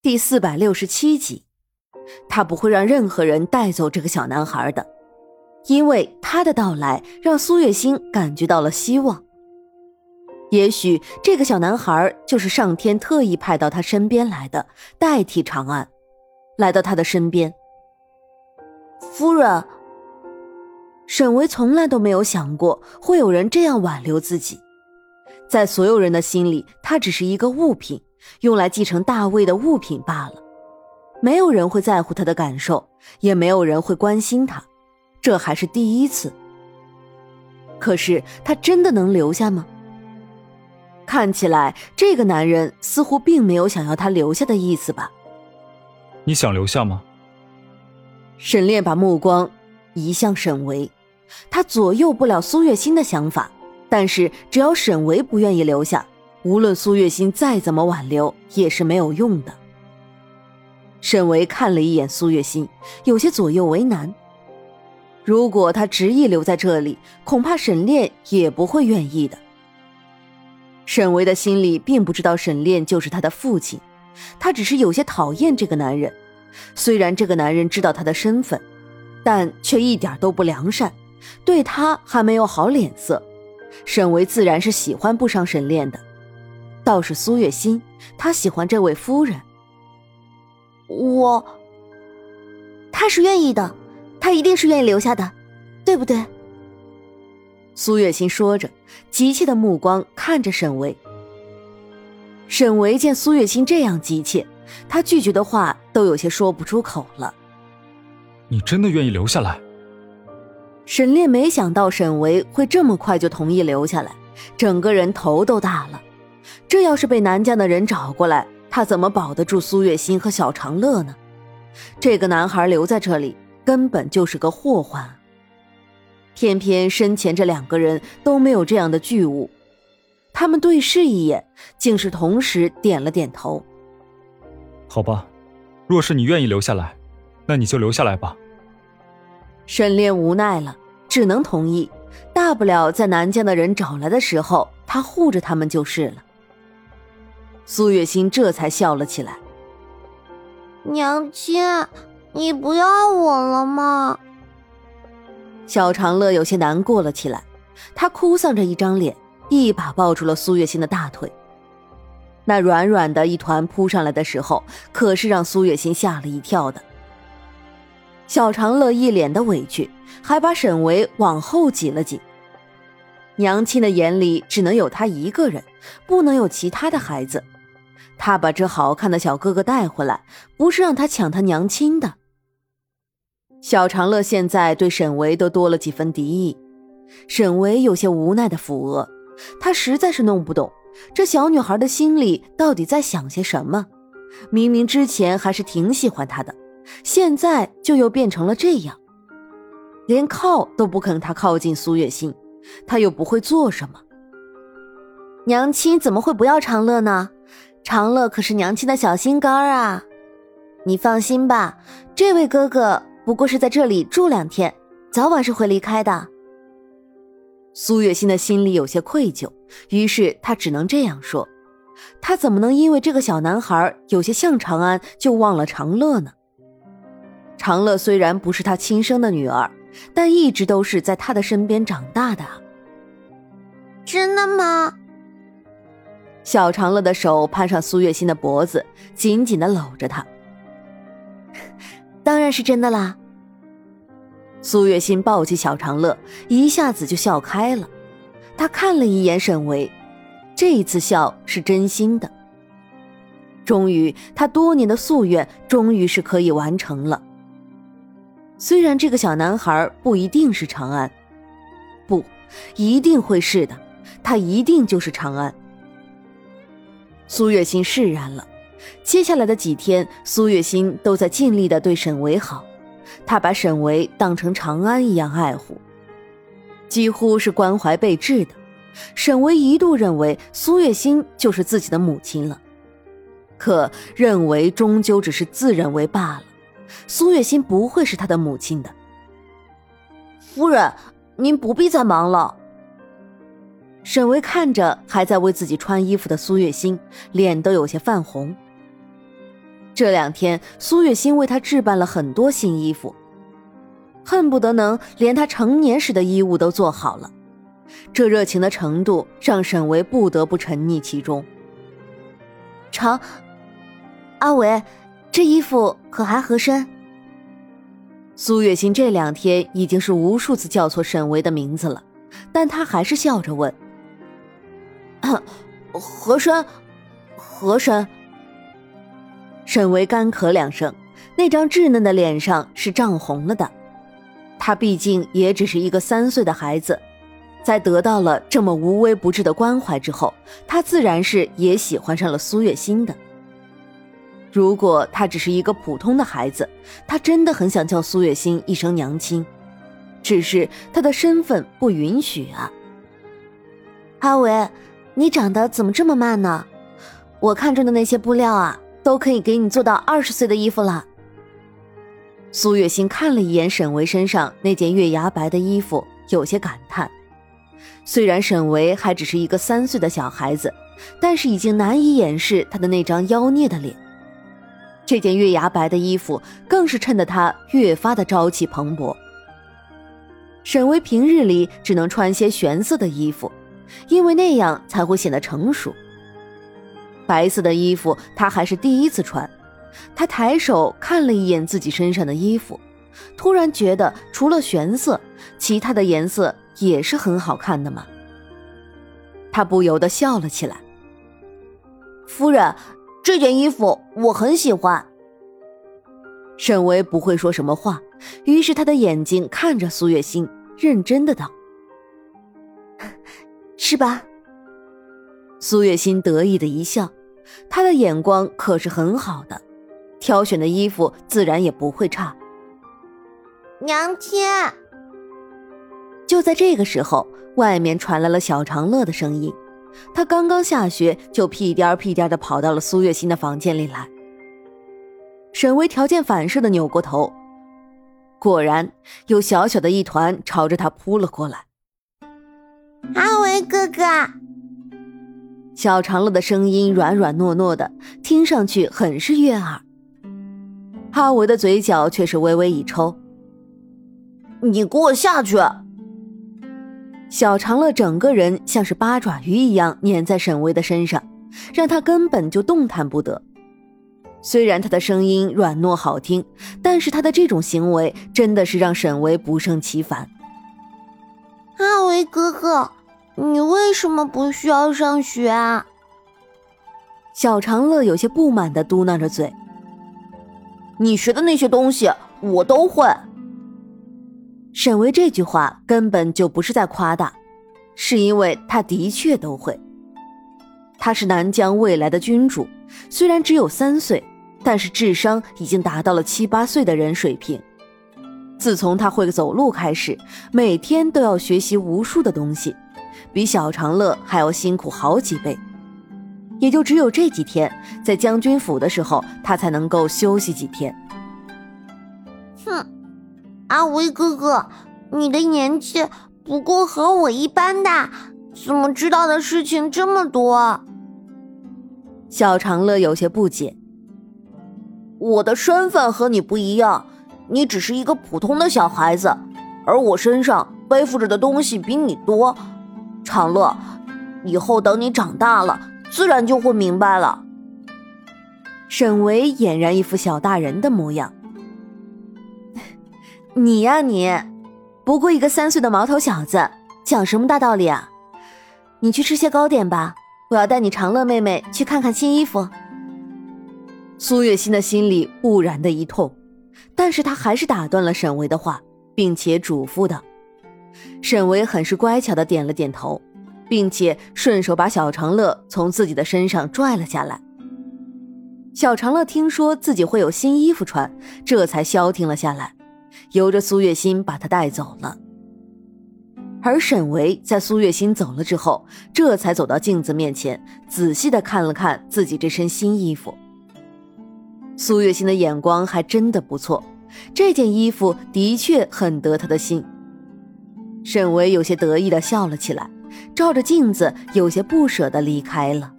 第四百六十七集，他不会让任何人带走这个小男孩的，因为他的到来让苏月心感觉到了希望。也许这个小男孩就是上天特意派到他身边来的，代替长安，来到他的身边。夫人，沈维从来都没有想过会有人这样挽留自己，在所有人的心里，他只是一个物品。用来继承大卫的物品罢了，没有人会在乎他的感受，也没有人会关心他，这还是第一次。可是他真的能留下吗？看起来这个男人似乎并没有想要他留下的意思吧？你想留下吗？沈炼把目光移向沈维，他左右不了苏月心的想法，但是只要沈维不愿意留下。无论苏月心再怎么挽留，也是没有用的。沈维看了一眼苏月心，有些左右为难。如果他执意留在这里，恐怕沈炼也不会愿意的。沈维的心里并不知道沈炼就是他的父亲，他只是有些讨厌这个男人。虽然这个男人知道他的身份，但却一点都不良善，对他还没有好脸色。沈维自然是喜欢不上沈炼的。倒是苏月心，她喜欢这位夫人。我，他是愿意的，他一定是愿意留下的，对不对？苏月心说着，急切的目光看着沈维。沈维见苏月心这样急切，他拒绝的话都有些说不出口了。你真的愿意留下来？沈烈没想到沈维会这么快就同意留下来，整个人头都大了。这要是被南疆的人找过来，他怎么保得住苏月心和小长乐呢？这个男孩留在这里根本就是个祸患。偏偏身前这两个人都没有这样的巨物，他们对视一眼，竟是同时点了点头。好吧，若是你愿意留下来，那你就留下来吧。沈炼无奈了，只能同意。大不了在南疆的人找来的时候，他护着他们就是了。苏月心这才笑了起来。娘亲，你不要我了吗？小长乐有些难过了起来，他哭丧着一张脸，一把抱住了苏月心的大腿。那软软的一团扑上来的时候，可是让苏月心吓了一跳的。小长乐一脸的委屈，还把沈维往后挤了挤。娘亲的眼里只能有他一个人，不能有其他的孩子。他把这好看的小哥哥带回来，不是让他抢他娘亲的。小长乐现在对沈维都多了几分敌意，沈维有些无奈的抚额，他实在是弄不懂这小女孩的心里到底在想些什么。明明之前还是挺喜欢他的，现在就又变成了这样，连靠都不肯他靠近苏月心，他又不会做什么。娘亲怎么会不要长乐呢？长乐可是娘亲的小心肝啊，你放心吧，这位哥哥不过是在这里住两天，早晚是会离开的。苏月心的心里有些愧疚，于是他只能这样说。他怎么能因为这个小男孩有些像长安就忘了长乐呢？长乐虽然不是他亲生的女儿，但一直都是在他的身边长大的。真的吗？小长乐的手攀上苏月心的脖子，紧紧的搂着她。当然是真的啦。苏月心抱起小长乐，一下子就笑开了。她看了一眼沈维，这一次笑是真心的。终于，他多年的夙愿终于是可以完成了。虽然这个小男孩不一定是长安，不，一定会是的，他一定就是长安。苏月心释然了。接下来的几天，苏月心都在尽力的对沈维好，她把沈维当成长安一样爱护，几乎是关怀备至的。沈维一度认为苏月心就是自己的母亲了，可认为终究只是自认为罢了。苏月心不会是他的母亲的。夫人，您不必再忙了。沈巍看着还在为自己穿衣服的苏月心，脸都有些泛红。这两天，苏月心为他置办了很多新衣服，恨不得能连他成年时的衣物都做好了。这热情的程度让沈维不得不沉溺其中。成，阿伟，这衣服可还合身？苏月心这两天已经是无数次叫错沈维的名字了，但他还是笑着问：“和珅，和珅。”沈维干咳两声，那张稚嫩的脸上是涨红了的。他毕竟也只是一个三岁的孩子。在得到了这么无微不至的关怀之后，他自然是也喜欢上了苏月心的。如果他只是一个普通的孩子，他真的很想叫苏月心一声娘亲，只是他的身份不允许啊。阿伟，你长得怎么这么慢呢？我看中的那些布料啊，都可以给你做到二十岁的衣服了。苏月心看了一眼沈维身上那件月牙白的衣服，有些感叹。虽然沈维还只是一个三岁的小孩子，但是已经难以掩饰他的那张妖孽的脸。这件月牙白的衣服更是衬得他越发的朝气蓬勃。沈维平日里只能穿些玄色的衣服，因为那样才会显得成熟。白色的衣服他还是第一次穿，他抬手看了一眼自己身上的衣服，突然觉得除了玄色，其他的颜色。也是很好看的嘛。他不由得笑了起来。夫人，这件衣服我很喜欢。沈巍不会说什么话，于是他的眼睛看着苏月心，认真的道：“是吧？”苏月心得意的一笑，他的眼光可是很好的，挑选的衣服自然也不会差。娘亲。就在这个时候，外面传来了小长乐的声音。他刚刚下学，就屁颠儿屁颠儿的跑到了苏月心的房间里来。沈巍条件反射的扭过头，果然有小小的一团朝着他扑了过来。阿维哥哥，小长乐的声音软软糯糯的，听上去很是悦耳。阿维的嘴角却是微微一抽：“你给我下去！”小长乐整个人像是八爪鱼一样粘在沈巍的身上，让他根本就动弹不得。虽然他的声音软糯好听，但是他的这种行为真的是让沈巍不胜其烦。阿维哥哥，你为什么不需要上学啊？小长乐有些不满的嘟囔着嘴：“你学的那些东西，我都会。”沈巍这句话根本就不是在夸大，是因为他的确都会。他是南疆未来的君主，虽然只有三岁，但是智商已经达到了七八岁的人水平。自从他会走路开始，每天都要学习无数的东西，比小长乐还要辛苦好几倍。也就只有这几天在将军府的时候，他才能够休息几天。哼。阿威哥哥，你的年纪不过和我一般大，怎么知道的事情这么多？小长乐有些不解。我的身份和你不一样，你只是一个普通的小孩子，而我身上背负着的东西比你多。长乐，以后等你长大了，自然就会明白了。沈维俨然一副小大人的模样。你呀，你不过一个三岁的毛头小子，讲什么大道理啊？你去吃些糕点吧，我要带你长乐妹妹去看看新衣服。苏月心的心里不然的一痛，但是他还是打断了沈维的话，并且嘱咐道：“沈维很是乖巧的点了点头，并且顺手把小长乐从自己的身上拽了下来。小长乐听说自己会有新衣服穿，这才消停了下来。由着苏月心把他带走了，而沈维在苏月心走了之后，这才走到镜子面前，仔细的看了看自己这身新衣服。苏月心的眼光还真的不错，这件衣服的确很得他的心。沈巍有些得意的笑了起来，照着镜子，有些不舍的离开了。